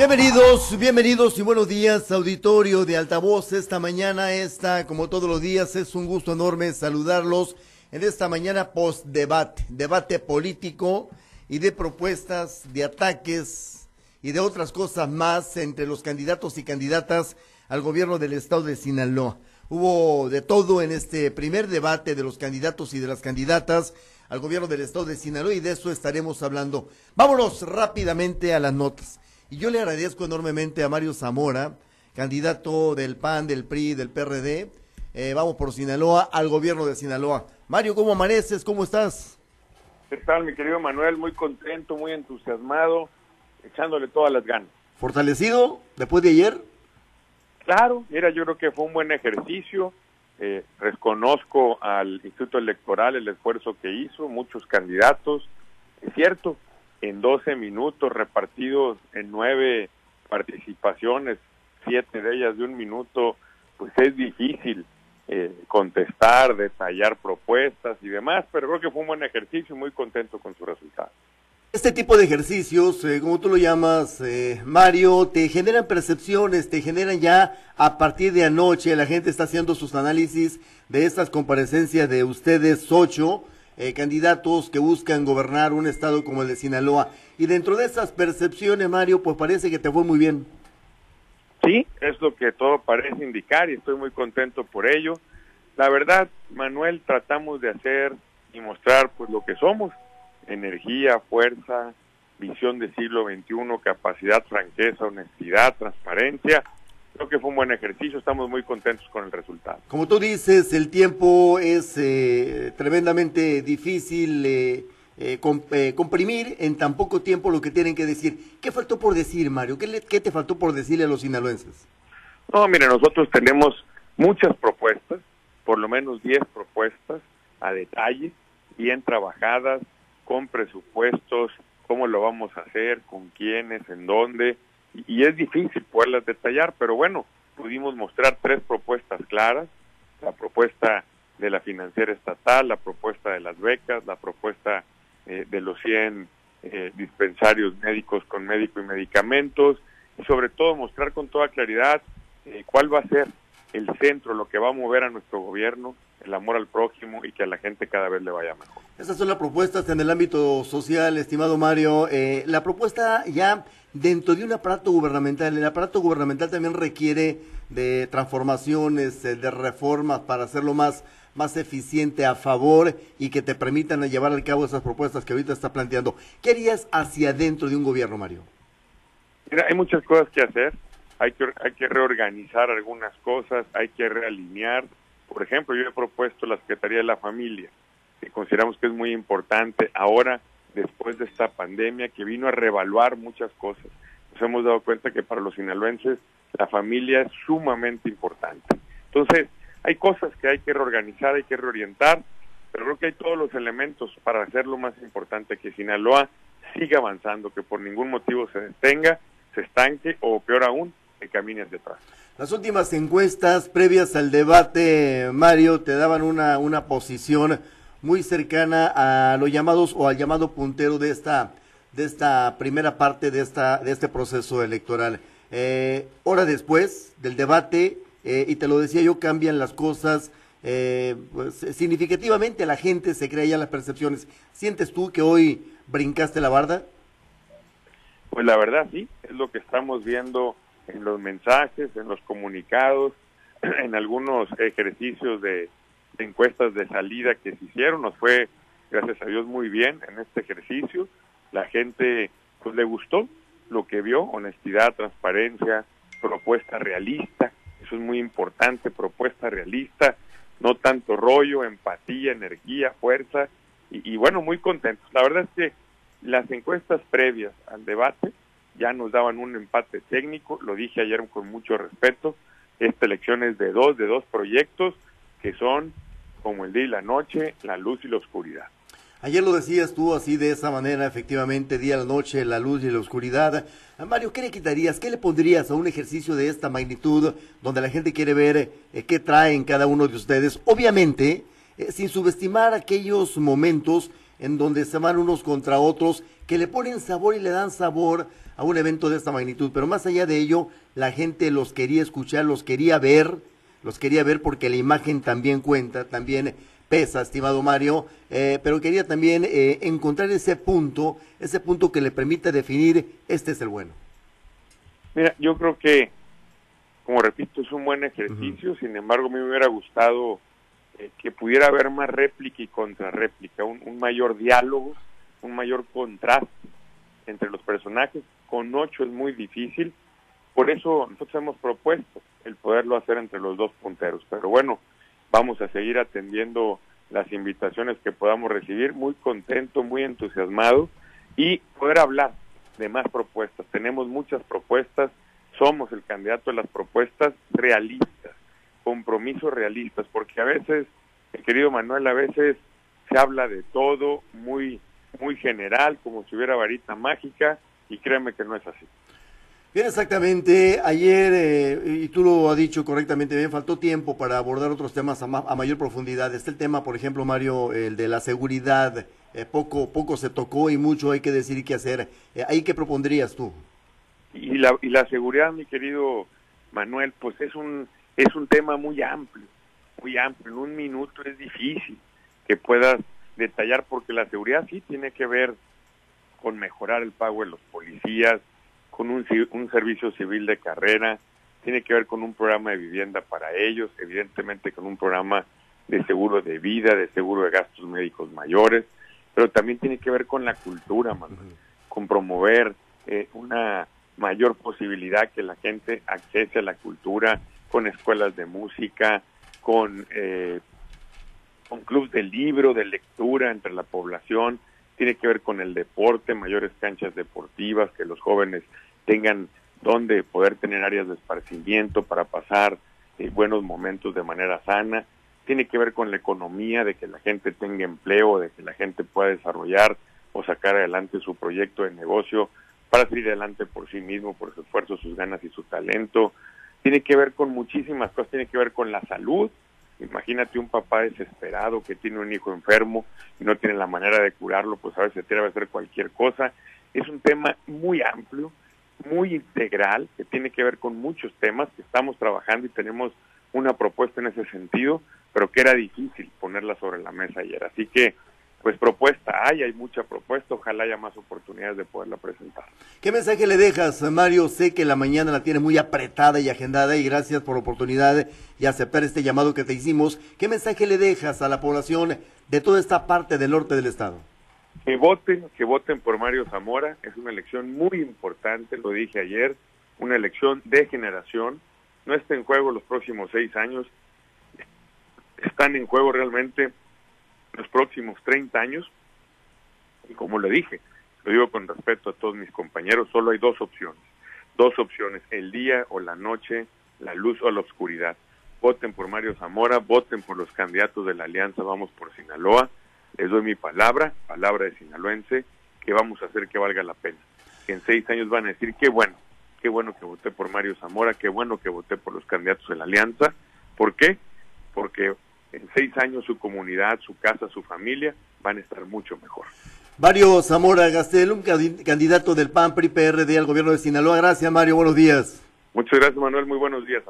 Bienvenidos, bienvenidos y buenos días, auditorio de Altavoz. Esta mañana, esta, como todos los días, es un gusto enorme saludarlos en esta mañana post-debate, debate político y de propuestas, de ataques y de otras cosas más entre los candidatos y candidatas al gobierno del estado de Sinaloa. Hubo de todo en este primer debate de los candidatos y de las candidatas al gobierno del estado de Sinaloa y de eso estaremos hablando. Vámonos rápidamente a las notas. Y yo le agradezco enormemente a Mario Zamora, candidato del PAN, del PRI, del PRD. Eh, vamos por Sinaloa, al gobierno de Sinaloa. Mario, ¿cómo amaneces? ¿Cómo estás? ¿Qué tal, mi querido Manuel? Muy contento, muy entusiasmado, echándole todas las ganas. ¿Fortalecido después de ayer? Claro, mira, yo creo que fue un buen ejercicio. Eh, reconozco al Instituto Electoral el esfuerzo que hizo, muchos candidatos. Es cierto, en 12 minutos repartidos en nueve participaciones, siete de ellas de un minuto, pues es difícil eh, contestar, detallar propuestas y demás, pero creo que fue un buen ejercicio y muy contento con su resultado. Este tipo de ejercicios, eh, como tú lo llamas, eh, Mario, te generan percepciones, te generan ya a partir de anoche, la gente está haciendo sus análisis de estas comparecencias de ustedes ocho eh, candidatos que buscan gobernar un estado como el de Sinaloa. Y dentro de esas percepciones, Mario, pues parece que te fue muy bien. Sí, es lo que todo parece indicar y estoy muy contento por ello. La verdad, Manuel, tratamos de hacer y mostrar pues lo que somos energía, fuerza, visión del siglo XXI, capacidad, franqueza, honestidad, transparencia. Creo que fue un buen ejercicio, estamos muy contentos con el resultado. Como tú dices, el tiempo es eh, tremendamente difícil eh, eh, comprimir en tan poco tiempo lo que tienen que decir. ¿Qué faltó por decir, Mario? ¿Qué, le, qué te faltó por decirle a los sinaloenses? No, mire, nosotros tenemos muchas propuestas, por lo menos 10 propuestas a detalle, bien trabajadas, con presupuestos, cómo lo vamos a hacer, con quiénes, en dónde, y, es difícil poderlas detallar, pero bueno, pudimos mostrar tres propuestas claras, la propuesta de la financiera estatal, la propuesta de las becas, la propuesta eh, de los 100 eh, dispensarios médicos con médico y medicamentos, y sobre todo mostrar con toda claridad eh, cuál va a ser el centro, lo que va a mover a nuestro gobierno, el amor al prójimo y que a la gente cada vez le vaya mejor. Esas son las propuestas en el ámbito social, estimado Mario. Eh, la propuesta ya dentro de un aparato gubernamental, el aparato gubernamental también requiere de transformaciones, eh, de reformas para hacerlo más, más eficiente a favor y que te permitan llevar al cabo esas propuestas que ahorita está planteando. ¿Qué harías hacia adentro de un gobierno, Mario? Mira, hay muchas cosas que hacer. Hay que, hay que reorganizar algunas cosas, hay que realinear, por ejemplo, yo he propuesto la Secretaría de la Familia, que consideramos que es muy importante ahora, después de esta pandemia, que vino a revaluar muchas cosas. Nos hemos dado cuenta que para los sinaloenses la familia es sumamente importante. Entonces, hay cosas que hay que reorganizar, hay que reorientar, pero creo que hay todos los elementos para hacerlo más importante, que Sinaloa siga avanzando, que por ningún motivo se detenga, se estanque o peor aún, que camine hacia atrás. Las últimas encuestas previas al debate, Mario, te daban una, una posición muy cercana a los llamados o al llamado puntero de esta, de esta primera parte de, esta, de este proceso electoral. Eh, hora después del debate, eh, y te lo decía yo, cambian las cosas. Eh, pues, significativamente la gente se crea ya las percepciones. ¿Sientes tú que hoy brincaste la barda? Pues la verdad sí, es lo que estamos viendo en los mensajes, en los comunicados, en algunos ejercicios de, encuestas de salida que se hicieron. Nos fue, gracias a Dios, muy bien en este ejercicio. La gente pues le gustó lo que vio, honestidad, transparencia, propuesta realista, eso es muy importante, propuesta realista, no tanto rollo, empatía, energía, fuerza, y, y bueno, muy contentos. La verdad es que las encuestas previas al debate ya nos daban un empate técnico, lo dije ayer con mucho respeto, esta elección es de dos, de dos proyectos que son como el día y la noche, la luz y la oscuridad. Ayer lo decías tú así de esa manera, efectivamente, día, la noche, la luz y la oscuridad. A Mario, ¿qué le quitarías? ¿Qué le pondrías a un ejercicio de esta magnitud donde la gente quiere ver eh, qué traen cada uno de ustedes? Obviamente, eh, sin subestimar aquellos momentos en donde se van unos contra otros, que le ponen sabor y le dan sabor a un evento de esta magnitud. Pero más allá de ello, la gente los quería escuchar, los quería ver, los quería ver porque la imagen también cuenta, también pesa, estimado Mario, eh, pero quería también eh, encontrar ese punto, ese punto que le permita definir, este es el bueno. Mira, yo creo que, como repito, es un buen ejercicio, sin embargo, a mí me hubiera gustado eh, que pudiera haber más réplica y contrarréplica, un, un mayor diálogo, un mayor contraste entre los personajes. Con ocho es muy difícil, por eso nosotros hemos propuesto el poderlo hacer entre los dos punteros. Pero bueno, vamos a seguir atendiendo las invitaciones que podamos recibir, muy contento, muy entusiasmado y poder hablar de más propuestas. Tenemos muchas propuestas, somos el candidato de las propuestas realistas, compromisos realistas, porque a veces, querido Manuel, a veces se habla de todo muy muy general, como si hubiera varita mágica, y créeme que no es así. Bien, exactamente. Ayer, eh, y tú lo has dicho correctamente bien, faltó tiempo para abordar otros temas a, mayor profundidad. Está el tema, por ejemplo, Mario, el de la seguridad. Eh, poco, poco se tocó y mucho hay que decir y qué hacer. Eh, ¿Ahí qué propondrías tú? Y la, y la seguridad, mi querido Manuel, pues es un, es un tema muy amplio, muy amplio. En un minuto es difícil que puedas detallar porque la seguridad sí tiene que ver con mejorar el pago de los policías, con un, un servicio civil de carrera, tiene que ver con un programa de vivienda para ellos, evidentemente con un programa de seguro de vida, de seguro de gastos médicos mayores, pero también tiene que ver con la cultura, con promover eh, una mayor posibilidad que la gente accese a la cultura, con escuelas de música, con, eh, con clubes de libro, de lectura entre la población, tiene que ver con el deporte, mayores canchas deportivas, que los jóvenes tengan donde poder tener áreas de esparcimiento para pasar eh, buenos momentos de manera sana. Tiene que ver con la economía, de que la gente tenga empleo, de que la gente pueda desarrollar o sacar adelante su proyecto de negocio para salir adelante por sí mismo, por su esfuerzo, sus ganas y su talento. Tiene que ver con muchísimas cosas, tiene que ver con la salud. Imagínate un papá desesperado que tiene un hijo enfermo y no tiene la manera de curarlo, pues a veces se atreve a hacer cualquier cosa. Es un tema muy amplio muy integral que tiene que ver con muchos temas que estamos trabajando y tenemos una propuesta en ese sentido, pero que era difícil ponerla sobre la mesa ayer. Así que, pues propuesta hay, hay mucha propuesta, ojalá haya más oportunidades de poderla presentar. ¿Qué mensaje le dejas, Mario? Sé que la mañana la tiene muy apretada y agendada y gracias por la oportunidad y aceptar este llamado que te hicimos. ¿Qué mensaje le dejas a la población de toda esta parte del norte del estado? que voten, que voten por Mario Zamora, es una elección muy importante, lo dije ayer, una elección de generación, no está en juego los próximos seis años, están en juego realmente los próximos 30 años, y como le dije, lo digo con respeto a todos mis compañeros, solo hay dos opciones, dos opciones, el día o la noche, la luz o la oscuridad. Voten por Mario Zamora, voten por los candidatos de la Alianza Vamos por Sinaloa, les doy mi palabra, palabra de sinaloense, que vamos a hacer que valga la pena. Que en seis años van a decir, qué bueno, qué bueno que voté por Mario Zamora, qué bueno que voté por los candidatos de la alianza. ¿Por qué? Porque en seis años su comunidad, su casa, su familia van a estar mucho mejor. Mario Zamora Gastel, un candidato del PAN PRI PRD al gobierno de Sinaloa. Gracias, Mario. Buenos días. Muchas gracias, Manuel. Muy buenos días a